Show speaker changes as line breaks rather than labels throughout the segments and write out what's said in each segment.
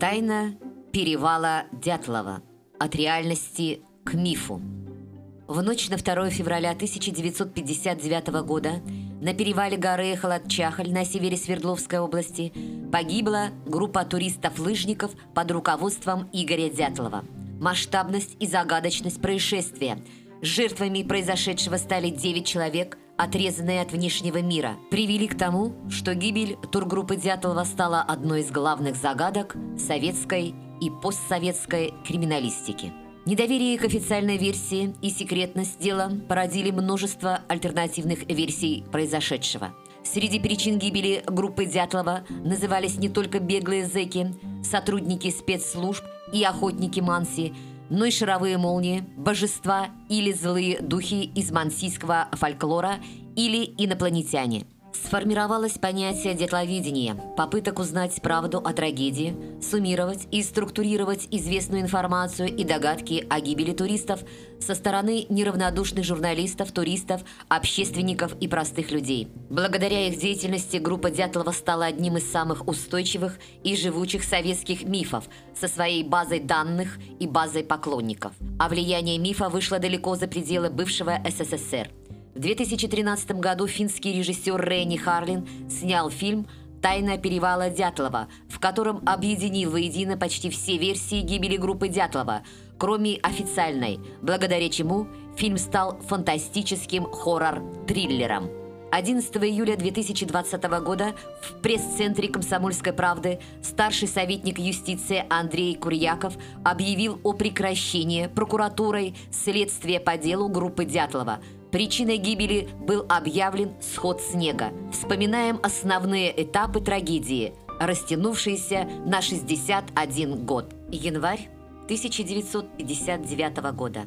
Тайна перевала Дятлова. От реальности к мифу. В ночь на 2 февраля 1959 года на перевале горы Холодчахаль на севере Свердловской области погибла группа туристов-лыжников под руководством Игоря Дятлова. Масштабность и загадочность происшествия. Жертвами произошедшего стали 9 человек, отрезанные от внешнего мира, привели к тому, что гибель тургруппы Дятлова стала одной из главных загадок советской и постсоветской криминалистики. Недоверие к официальной версии и секретность дела породили множество альтернативных версий произошедшего. Среди причин гибели группы Дятлова назывались не только беглые зэки, сотрудники спецслужб и охотники Манси, но и шаровые молнии, божества или злые духи из мансийского фольклора или инопланетяне – Сформировалось понятие детловидения, попыток узнать правду о трагедии, суммировать и структурировать известную информацию и догадки о гибели туристов со стороны неравнодушных журналистов, туристов, общественников и простых людей. Благодаря их деятельности группа Дятлова стала одним из самых устойчивых и живучих советских мифов со своей базой данных и базой поклонников. А влияние мифа вышло далеко за пределы бывшего СССР – в 2013 году финский режиссер Ренни Харлин снял фильм «Тайна перевала Дятлова», в котором объединил воедино почти все версии гибели группы Дятлова, кроме официальной, благодаря чему фильм стал фантастическим хоррор-триллером. 11 июля 2020 года в пресс-центре «Комсомольской правды» старший советник юстиции Андрей Курьяков объявил о прекращении прокуратурой следствия по делу группы Дятлова – Причиной гибели был объявлен сход снега. Вспоминаем основные этапы трагедии, растянувшиеся на 61 год. Январь 1959 года.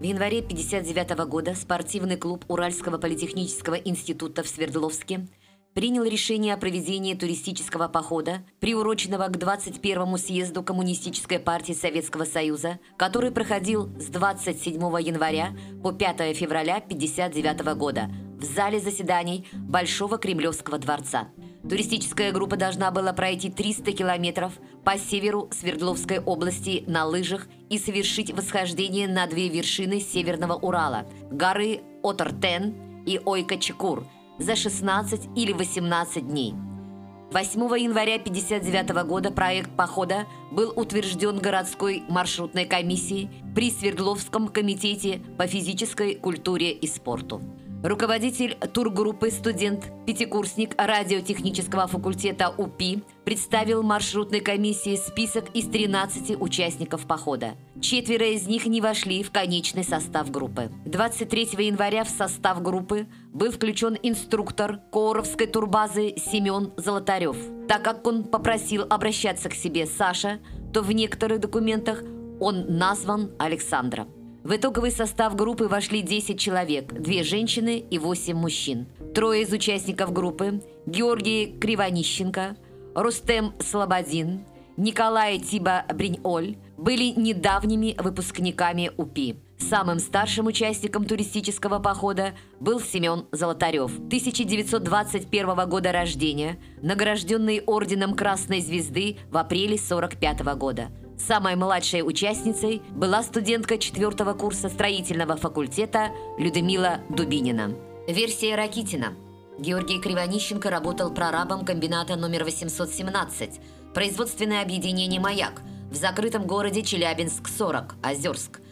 В январе 1959 года спортивный клуб Уральского политехнического института в Свердловске принял решение о проведении туристического похода, приуроченного к 21-му съезду Коммунистической партии Советского Союза, который проходил с 27 января по 5 февраля 1959 года в зале заседаний Большого Кремлевского дворца. Туристическая группа должна была пройти 300 километров по северу Свердловской области на лыжах и совершить восхождение на две вершины Северного Урала – горы Отортен и Ойка-Чекур – за 16 или 18 дней. 8 января 1959 года проект похода был утвержден городской маршрутной комиссией при Свердловском комитете по физической культуре и спорту. Руководитель тургруппы студент-пятикурсник радиотехнического факультета УПИ представил маршрутной комиссии список из 13 участников похода. Четверо из них не вошли в конечный состав группы. 23 января в состав группы был включен инструктор Коровской турбазы Семен Золотарев. Так как он попросил обращаться к себе Саша, то в некоторых документах он назван Александром. В итоговый состав группы вошли 10 человек, две женщины и 8 мужчин. Трое из участников группы – Георгий Кривонищенко, Рустем Слободин, Николай Тиба Бриньоль – были недавними выпускниками УПИ. Самым старшим участником туристического похода был Семен Золотарев, 1921 года рождения, награжденный Орденом Красной Звезды в апреле 1945 года – Самой младшей участницей была студентка четвертого курса строительного факультета Людмила Дубинина. Версия Ракитина. Георгий Кривонищенко работал прорабом комбината номер 817, производственное объединение «Маяк» в закрытом городе Челябинск-40, Озерск –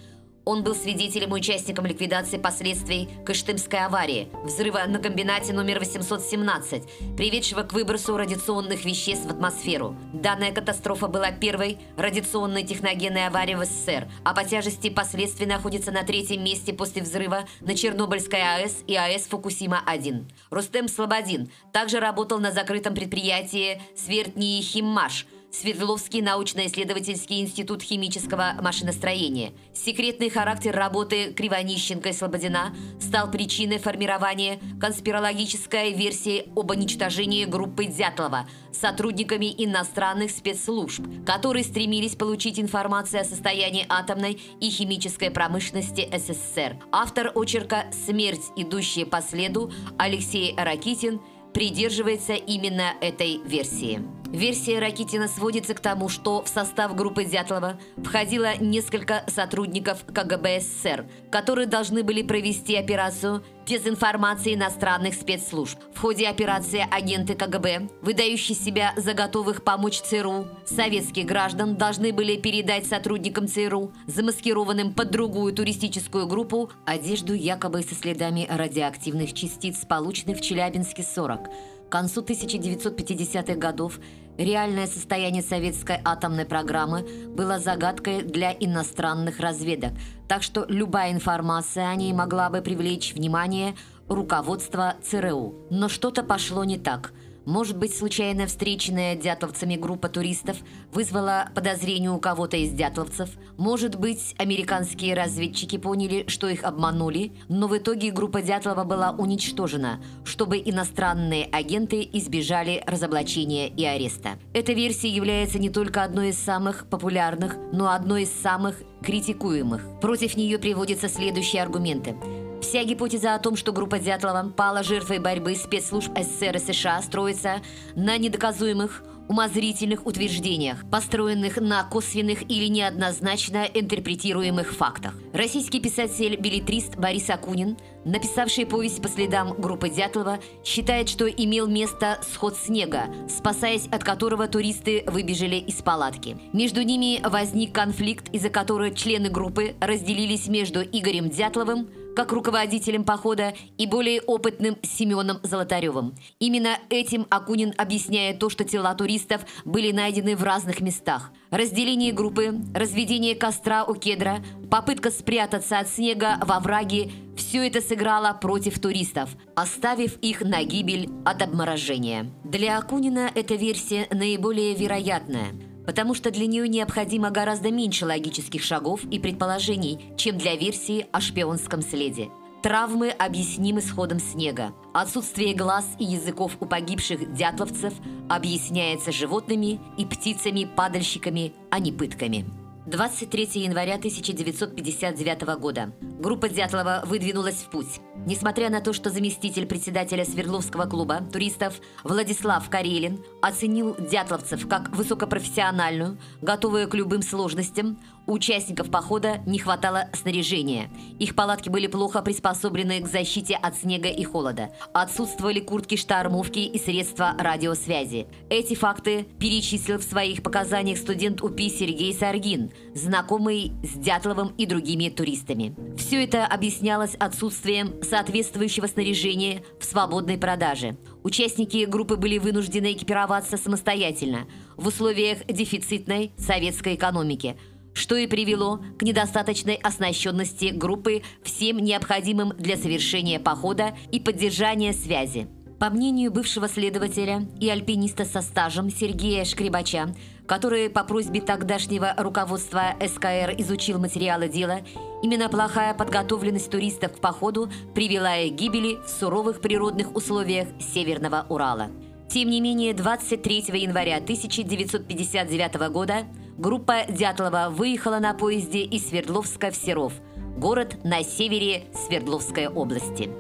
он был свидетелем и участником ликвидации последствий Кыштымской аварии, взрыва на комбинате номер 817, приведшего к выбросу радиационных веществ в атмосферу. Данная катастрофа была первой радиационной техногенной аварией в СССР, а по тяжести последствий находится на третьем месте после взрыва на Чернобыльской АЭС и АЭС Фукусима-1. Рустем Слободин также работал на закрытом предприятии «Свертни Химмаш», Свердловский научно-исследовательский институт химического машиностроения. Секретный характер работы Кривонищенко и Слободина стал причиной формирования конспирологической версии об уничтожении группы Дятлова сотрудниками иностранных спецслужб, которые стремились получить информацию о состоянии атомной и химической промышленности СССР. Автор очерка «Смерть, идущая по следу» Алексей Ракитин придерживается именно этой версии. Версия Ракитина сводится к тому, что в состав группы Дятлова входило несколько сотрудников КГБ СССР, которые должны были провести операцию без информации иностранных спецслужб. В ходе операции агенты КГБ, выдающие себя за готовых помочь ЦРУ, советских граждан должны были передать сотрудникам ЦРУ, замаскированным под другую туристическую группу, одежду якобы со следами радиоактивных частиц, полученных в Челябинске 40. К концу 1950-х годов реальное состояние советской атомной программы было загадкой для иностранных разведок, так что любая информация о ней могла бы привлечь внимание руководства ЦРУ. Но что-то пошло не так – может быть, случайно встреченная дятловцами группа туристов вызвала подозрение у кого-то из дятловцев. Может быть, американские разведчики поняли, что их обманули, но в итоге группа Дятлова была уничтожена, чтобы иностранные агенты избежали разоблачения и ареста. Эта версия является не только одной из самых популярных, но одной из самых критикуемых. Против нее приводятся следующие аргументы – Вся гипотеза о том, что группа Дятлова пала жертвой борьбы спецслужб СССР и США, строится на недоказуемых, умозрительных утверждениях, построенных на косвенных или неоднозначно интерпретируемых фактах. Российский писатель-билетрист Борис Акунин, написавший повесть по следам группы Дятлова, считает, что имел место сход снега, спасаясь от которого туристы выбежали из палатки. Между ними возник конфликт, из-за которого члены группы разделились между Игорем Дятловым, как руководителем похода и более опытным Семеном Золотаревым. Именно этим Акунин объясняет то, что тела туристов были найдены в разных местах. Разделение группы, разведение костра у кедра, попытка спрятаться от снега во враге – все это сыграло против туристов, оставив их на гибель от обморожения. Для Акунина эта версия наиболее вероятная – потому что для нее необходимо гораздо меньше логических шагов и предположений, чем для версии о шпионском следе. Травмы объяснимы сходом снега. Отсутствие глаз и языков у погибших дятловцев объясняется животными и птицами-падальщиками, а не пытками. 23 января 1959 года. Группа Дятлова выдвинулась в путь. Несмотря на то, что заместитель председателя Свердловского клуба туристов Владислав Карелин оценил дятловцев как высокопрофессиональную, готовую к любым сложностям, у участников похода не хватало снаряжения. Их палатки были плохо приспособлены к защите от снега и холода. Отсутствовали куртки-штормовки и средства радиосвязи. Эти факты перечислил в своих показаниях студент УПИ Сергей Саргин, знакомый с Дятловым и другими туристами. Все это объяснялось отсутствием соответствующего снаряжения в свободной продаже. Участники группы были вынуждены экипироваться самостоятельно в условиях дефицитной советской экономики – что и привело к недостаточной оснащенности группы всем необходимым для совершения похода и поддержания связи. По мнению бывшего следователя и альпиниста со стажем Сергея Шкребача, который по просьбе тогдашнего руководства СКР изучил материалы дела, именно плохая подготовленность туристов к походу привела к гибели в суровых природных условиях Северного Урала. Тем не менее, 23 января 1959 года группа Дятлова выехала на поезде из Свердловска в Серов, город на севере Свердловской области.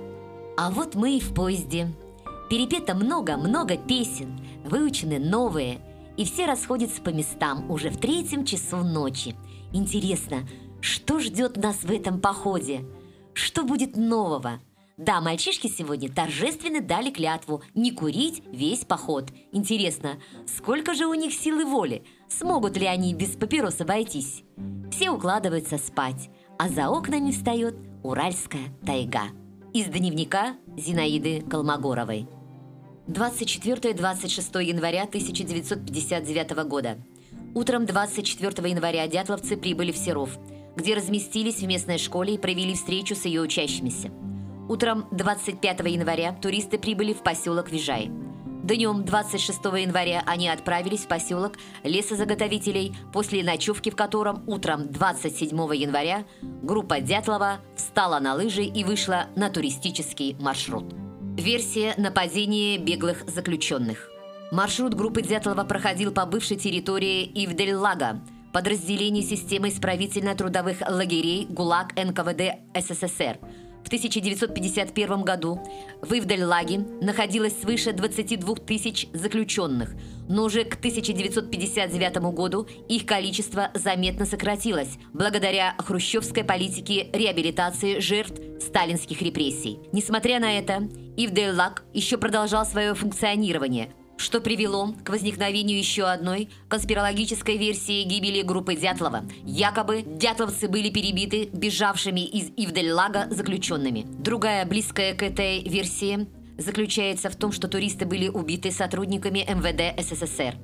А вот мы и в поезде. Перепето много-много песен, выучены новые, и все расходятся по местам уже в третьем часу ночи. Интересно, что ждет нас в этом походе? Что будет нового? Да, мальчишки сегодня торжественно дали клятву не курить весь поход. Интересно, сколько же у них силы воли? Смогут ли они без папирос обойтись? Все укладываются спать, а за окнами встает Уральская тайга. Из дневника Зинаиды Колмогоровой. 24-26 января 1959 года. Утром 24 января дятловцы прибыли в Серов, где разместились в местной школе и провели встречу с ее учащимися. Утром 25 января туристы прибыли в поселок Вижай. Днем 26 января они отправились в поселок лесозаготовителей, после ночевки в котором утром 27 января группа Дятлова встала на лыжи и вышла на туристический маршрут. Версия нападения беглых заключенных. Маршрут группы Дятлова проходил по бывшей территории Ивдель-Лага, подразделении системы исправительно-трудовых лагерей ГУЛАГ НКВД СССР – В 1951 году в Ивдальлаге находилось свыше 22 тысяч заключенных, но уже к 1959 году их количество заметно сократилось благодаря хрущевской политике реабилитации жертв сталинских репрессий. Несмотря на это, Ивдаллаг еще продолжал свое функционирование – что привело к возникновению еще одной конспирологической версии гибели группы Дятлова. Якобы дятловцы были перебиты бежавшими из Ивдельлага заключенными. Другая, близкая к этой версии, заключается в том, что туристы были убиты сотрудниками МВД СССР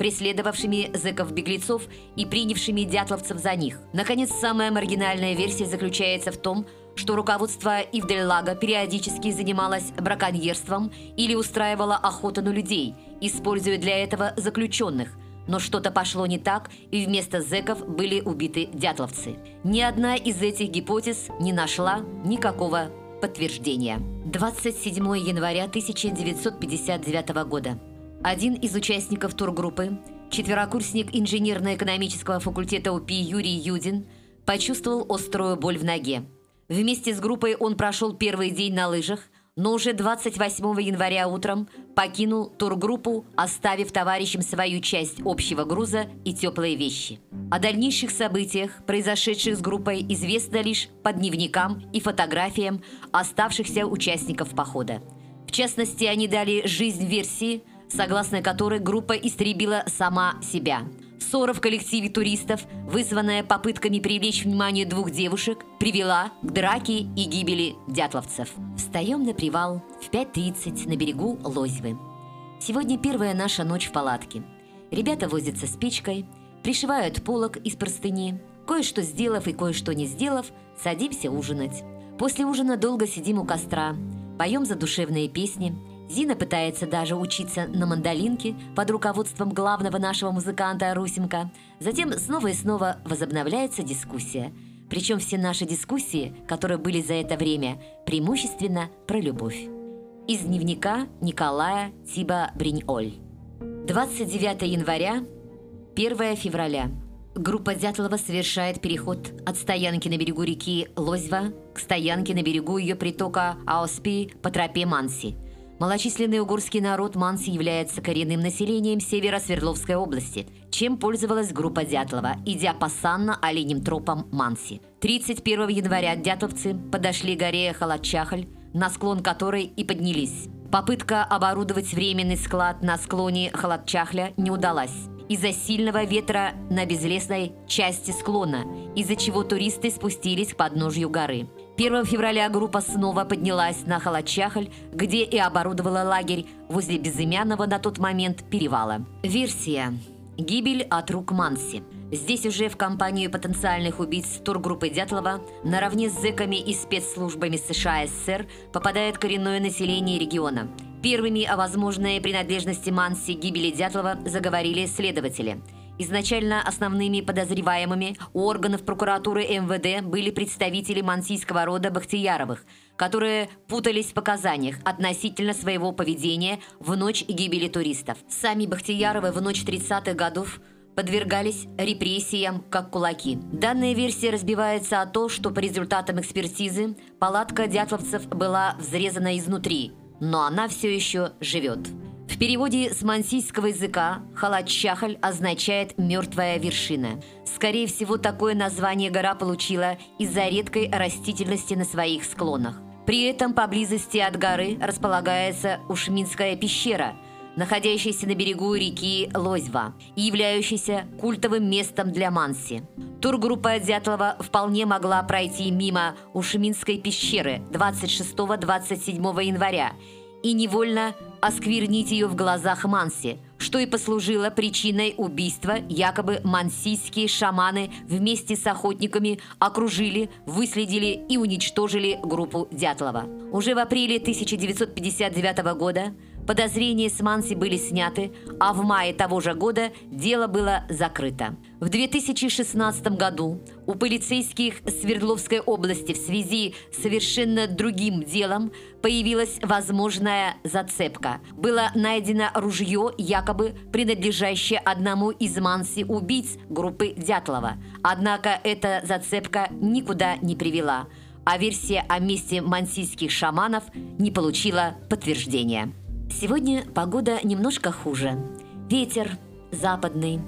преследовавшими зэков-беглецов и принявшими дятловцев за них. Наконец, самая маргинальная версия заключается в том, что руководство Ивдельлага периодически занималось браконьерством или устраивало охоту на людей, используя для этого заключенных. Но что-то пошло не так, и вместо зэков были убиты дятловцы. Ни одна из этих гипотез не нашла никакого подтверждения. 27 января 1959 года. Один из участников тургруппы, четверокурсник инженерно-экономического факультета УПИ Юрий Юдин, почувствовал острую боль в ноге. Вместе с группой он прошел первый день на лыжах, но уже 28 января утром покинул тургруппу, оставив товарищам свою часть общего груза и теплые вещи. О дальнейших событиях, произошедших с группой, известно лишь по дневникам и фотографиям оставшихся участников похода. В частности, они дали жизнь версии, согласно которой группа истребила сама себя – Ссора в коллективе туристов, вызванная попытками привлечь внимание двух девушек, привела к драке и гибели дятловцев. Встаем на привал в 5.30 на берегу Лозьвы. Сегодня первая наша ночь в палатке. Ребята возятся с печкой, пришивают полок из простыни. Кое-что сделав и кое-что не сделав, садимся ужинать. После ужина долго сидим у костра, поем задушевные песни – Зина пытается даже учиться на мандолинке под руководством главного нашего музыканта Русенко. Затем снова и снова возобновляется дискуссия. Причем все наши дискуссии, которые были за это время, преимущественно про любовь. Из дневника Николая Тиба Бриньоль. 29 января, 1 февраля. Группа Дятлова совершает переход от стоянки на берегу реки Лозьва к стоянке на берегу ее притока Аоспи по тропе Манси – Малочисленный угорский народ Манси является коренным населением севера Свердловской области, чем пользовалась группа Дятлова, идя по санно-оленям тропам Манси. 31 января дятловцы подошли к горе Халачахаль, на склон которой и поднялись. Попытка оборудовать временный склад на склоне Халатчахля не удалась из-за сильного ветра на безлесной части склона, из-за чего туристы спустились к подножью горы. 1 февраля группа снова поднялась на Халачахаль, где и оборудовала лагерь возле безымянного на тот момент перевала. Версия. Гибель от рук Манси. Здесь уже в компанию потенциальных убийц тургруппы Дятлова наравне с зэками и спецслужбами США СССР попадает коренное население региона. Первыми о возможной принадлежности Манси гибели Дятлова заговорили следователи – Изначально основными подозреваемыми у органов прокуратуры МВД были представители мансийского рода Бахтияровых, которые путались в показаниях относительно своего поведения в ночь гибели туристов. Сами Бахтияровы в ночь 30-х годов подвергались репрессиям как кулаки. Данная версия разбивается о том, что по результатам экспертизы палатка дятловцев была взрезана изнутри, но она все еще живет. В переводе с мансийского языка Халат-Чахаль означает «мертвая вершина». Скорее всего, такое название гора получила из-за редкой растительности на своих склонах. При этом поблизости от горы располагается Ушминская пещера, находящаяся на берегу реки Лозьва и являющаяся культовым местом для Манси. Тургруппа Дятлова вполне могла пройти мимо Ушминской пещеры 26-27 января и невольно осквернить ее в глазах Манси, что и послужило причиной убийства. Якобы мансийские шаманы вместе с охотниками окружили, выследили и уничтожили группу Дятлова. Уже в апреле 1959 года Подозрения с Манси были сняты, а в мае того же года дело было закрыто. В 2016 году у полицейских Свердловской области в связи с совершенно другим делом появилась возможная зацепка. Было найдено ружье, якобы принадлежащее одному из Манси убийц группы Дятлова. Однако эта зацепка никуда не привела – а версия о месте мансийских шаманов не получила подтверждения. Сегодня погода немножко хуже. Ветер западный,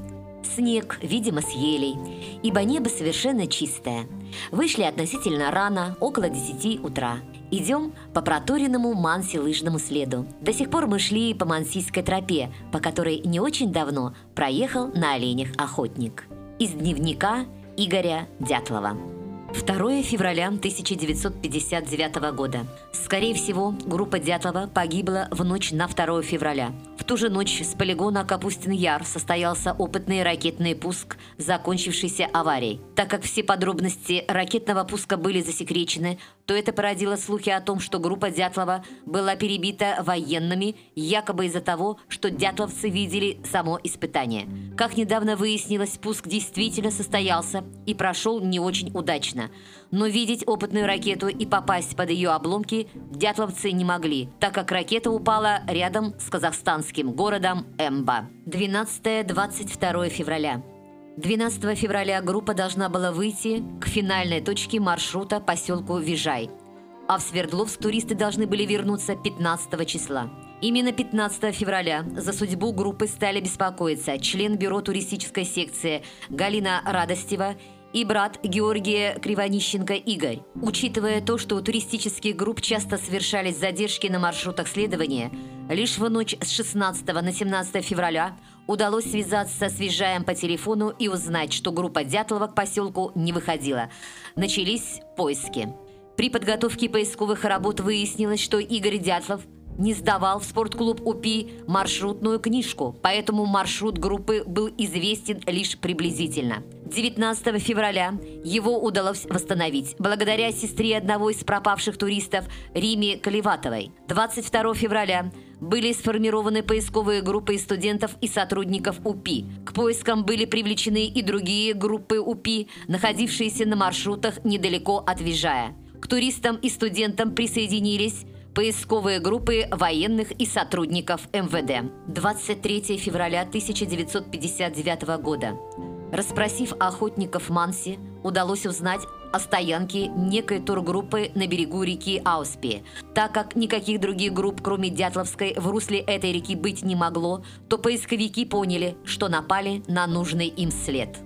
снег, видимо, с елей, ибо небо совершенно чистое. Вышли относительно рано, около 10 утра. Идем по проторенному Манси лыжному следу. До сих пор мы шли по Мансийской тропе, по которой не очень давно проехал на оленях охотник. Из дневника Игоря Дятлова. 2 февраля 1959 года. Скорее всего, группа Дятлова погибла в ночь на 2 февраля. В ту же ночь с полигона Капустин Яр состоялся опытный ракетный пуск, закончившийся аварией. Так как все подробности ракетного пуска были засекречены, то это породило слухи о том, что группа Дятлова была перебита военными, якобы из-за того, что дятловцы видели само испытание. Как недавно выяснилось, пуск действительно состоялся и прошел не очень удачно. Но видеть опытную ракету и попасть под ее обломки дятловцы не могли, так как ракета упала рядом с казахстанским городом Эмба. 12-22 февраля. 12 февраля группа должна была выйти к финальной точке маршрута поселку Вижай, а в Свердловск туристы должны были вернуться 15 числа. Именно 15 февраля за судьбу группы стали беспокоиться член бюро туристической секции Галина Радостева и брат Георгия Кривонищенко Игорь. Учитывая то, что у туристических групп часто совершались задержки на маршрутах следования, лишь в ночь с 16 на 17 февраля удалось связаться с Визжаем по телефону и узнать, что группа Дятлова к поселку не выходила. Начались поиски. При подготовке поисковых работ выяснилось, что Игорь Дятлов – не сдавал в спортклуб УПИ маршрутную книжку, поэтому маршрут группы был известен лишь приблизительно. 19 февраля его удалось восстановить благодаря сестре одного из пропавших туристов Риме Каливатовой. 22 февраля были сформированы поисковые группы студентов и сотрудников УПИ. К поискам были привлечены и другие группы УПИ, находившиеся на маршрутах недалеко от Вижая. К туристам и студентам присоединились поисковые группы военных и сотрудников МВД. 23 февраля 1959 года. Расспросив охотников Манси, удалось узнать о стоянке некой тургруппы на берегу реки Ауспи. Так как никаких других групп, кроме Дятловской, в русле этой реки быть не могло, то поисковики поняли, что напали на нужный им след.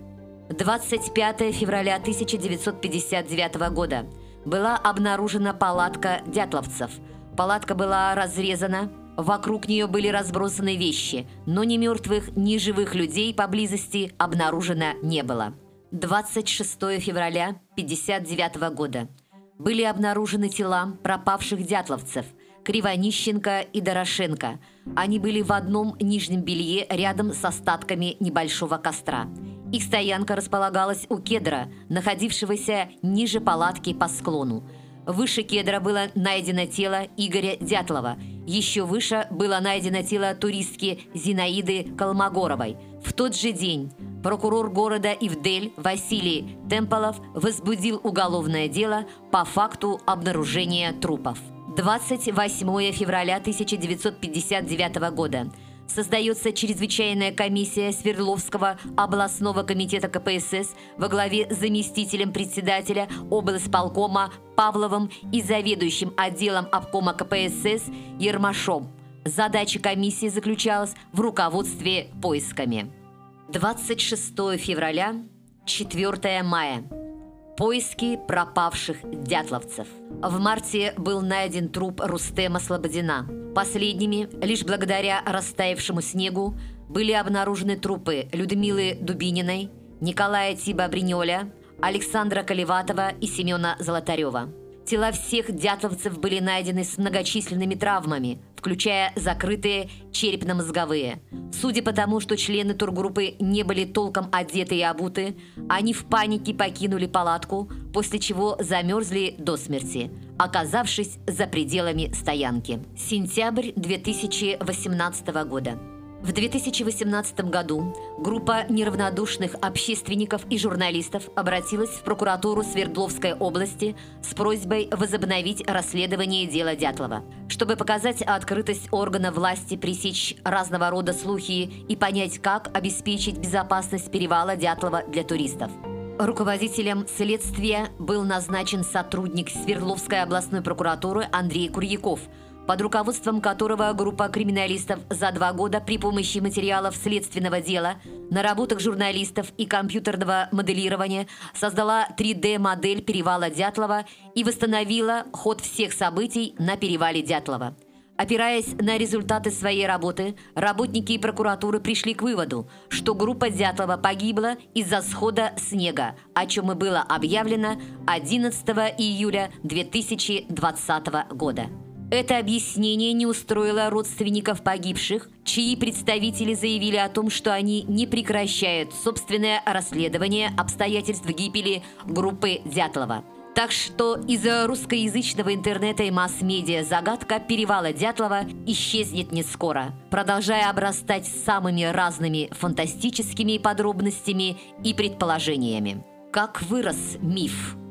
25 февраля 1959 года была обнаружена палатка дятловцев – Палатка была разрезана, вокруг нее были разбросаны вещи, но ни мертвых, ни живых людей поблизости обнаружено не было. 26 февраля 1959 года. Были обнаружены тела пропавших дятловцев Кривонищенко и Дорошенко. Они были в одном нижнем белье рядом с остатками небольшого костра. Их стоянка располагалась у кедра, находившегося ниже палатки по склону. Выше кедра было найдено тело Игоря Дятлова. Еще выше было найдено тело туристки Зинаиды Колмогоровой. В тот же день прокурор города Ивдель Василий Темполов возбудил уголовное дело по факту обнаружения трупов. 28 февраля 1959 года – создается чрезвычайная комиссия Свердловского областного комитета КПСС во главе с заместителем председателя облсполкома Павловым и заведующим отделом обкома КПСС Ермашом. Задача комиссии заключалась в руководстве поисками. 26 февраля, 4 мая. Поиски пропавших дятловцев. В марте был найден труп Рустема Слободина. Последними, лишь благодаря растаявшему снегу, были обнаружены трупы Людмилы Дубининой, Николая Тиба Бринёля, Александра Колеватова и Семена Золотарева. Тела всех дятловцев были найдены с многочисленными травмами, включая закрытые черепно-мозговые. Судя по тому, что члены тургруппы не были толком одеты и обуты, они в панике покинули палатку, после чего замерзли до смерти, оказавшись за пределами стоянки. Сентябрь 2018 года. В 2018 году группа неравнодушных общественников и журналистов обратилась в прокуратуру Свердловской области с просьбой возобновить расследование дела Дятлова. Чтобы показать открытость органа власти, пресечь разного рода слухи и понять, как обеспечить безопасность перевала Дятлова для туристов. Руководителем следствия был назначен сотрудник Свердловской областной прокуратуры Андрей Курьяков – под руководством которого группа криминалистов за два года при помощи материалов следственного дела, наработок журналистов и компьютерного моделирования создала 3D-модель перевала Дятлова и восстановила ход всех событий на перевале Дятлова. Опираясь на результаты своей работы, работники прокуратуры пришли к выводу, что группа Дятлова погибла из-за схода снега, о чем и было объявлено 11 июля 2020 года. Это объяснение не устроило родственников погибших, чьи представители заявили о том, что они не прекращают собственное расследование обстоятельств гибели группы Дятлова. Так что из-за русскоязычного интернета и масс-медиа загадка перевала Дятлова исчезнет не скоро, продолжая обрастать самыми разными фантастическими подробностями и предположениями. Как вырос миф –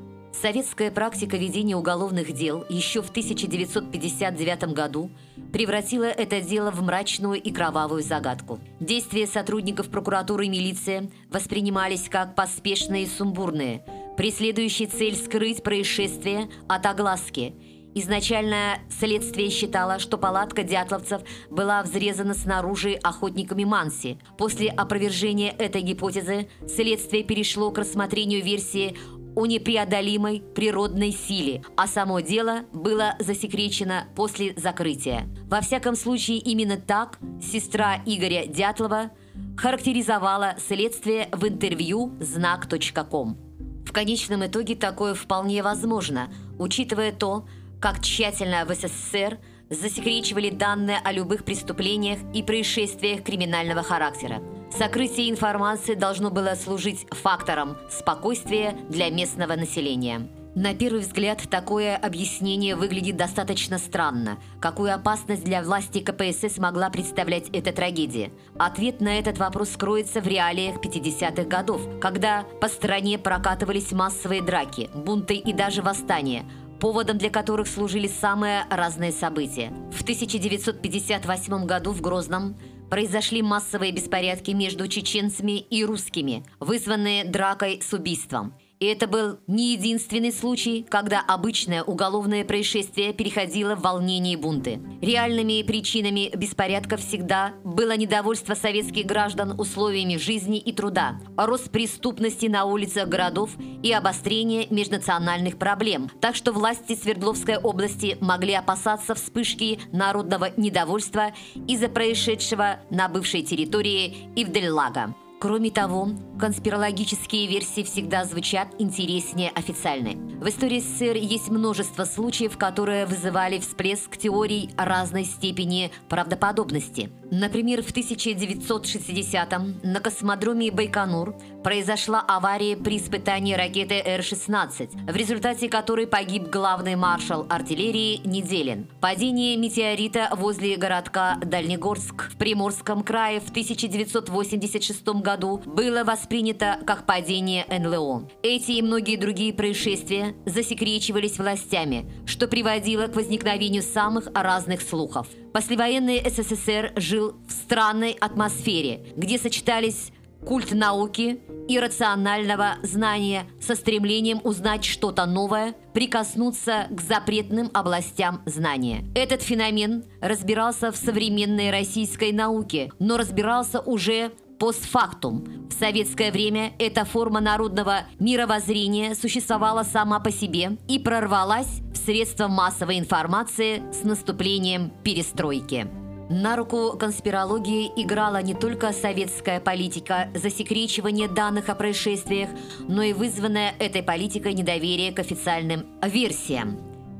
Советская практика ведения уголовных дел еще в 1959 году превратила это дело в мрачную и кровавую загадку. Действия сотрудников прокуратуры и милиции воспринимались как поспешные и сумбурные, преследующие цель скрыть происшествие от огласки. Изначально следствие считало, что палатка дятловцев была взрезана снаружи охотниками Манси. После опровержения этой гипотезы следствие перешло к рассмотрению версии о непреодолимой природной силе, а само дело было засекречено после закрытия. Во всяком случае, именно так сестра Игоря Дятлова характеризовала следствие в интервью «Знак.ком». В конечном итоге такое вполне возможно, учитывая то, как тщательно в СССР засекречивали данные о любых преступлениях и происшествиях криминального характера. Сокрытие информации должно было служить фактором спокойствия для местного населения. На первый взгляд, такое объяснение выглядит достаточно странно. Какую опасность для власти КПСС могла представлять эта трагедия? Ответ на этот вопрос скроется в реалиях 50-х годов, когда по стране прокатывались массовые драки, бунты и даже восстания, поводом для которых служили самые разные события. В 1958 году в Грозном произошли массовые беспорядки между чеченцами и русскими, вызванные дракой с убийством – и это был не единственный случай, когда обычное уголовное происшествие переходило в волнение и бунты. Реальными причинами беспорядков всегда было недовольство советских граждан условиями жизни и труда, рост преступности на улицах городов и обострение межнациональных проблем. Так что власти Свердловской области могли опасаться вспышки народного недовольства из-за происшедшего на бывшей территории Ивдельлага. Кроме того, конспирологические версии всегда звучат интереснее официальной. В истории СССР есть множество случаев, которые вызывали всплеск теорий разной степени правдоподобности. Например, в 1960-м на космодроме Байконур произошла авария при испытании ракеты Р-16, в результате которой погиб главный маршал артиллерии Неделин. Падение метеорита возле городка Дальнегорск в Приморском крае в 1986 году году было воспринято как падение НЛО. Эти и многие другие происшествия засекречивались властями, что приводило к возникновению самых разных слухов. Послевоенный СССР жил в странной атмосфере, где сочетались культ науки и рационального знания со стремлением узнать что-то новое, прикоснуться к запретным областям знания. Этот феномен разбирался в современной российской науке, но разбирался уже постфактум. В советское время эта форма народного мировоззрения существовала сама по себе и прорвалась в средства массовой информации с наступлением перестройки. На руку конспирологии играла не только советская политика засекречивания данных о происшествиях, но и вызванное этой политикой недоверие к официальным версиям.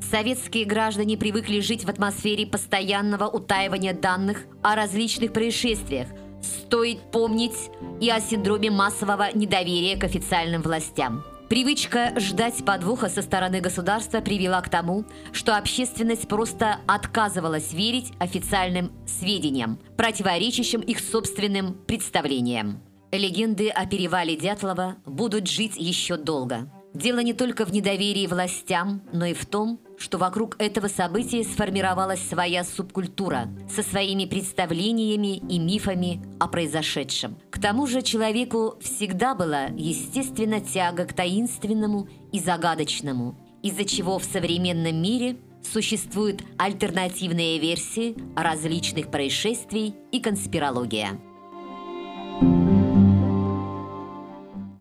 Советские граждане привыкли жить в атмосфере постоянного утаивания данных о различных происшествиях – Стоит помнить и о синдроме массового недоверия к официальным властям. Привычка ждать подвоха со стороны государства привела к тому, что общественность просто отказывалась верить официальным сведениям, противоречащим их собственным представлениям. Легенды о перевале Дятлова будут жить еще долго. Дело не только в недоверии властям, но и в том, что вокруг этого события сформировалась своя субкультура со своими представлениями и мифами о произошедшем. К тому же человеку всегда была естественно тяга к таинственному и загадочному, из-за чего в современном мире существуют альтернативные версии различных происшествий и конспирология.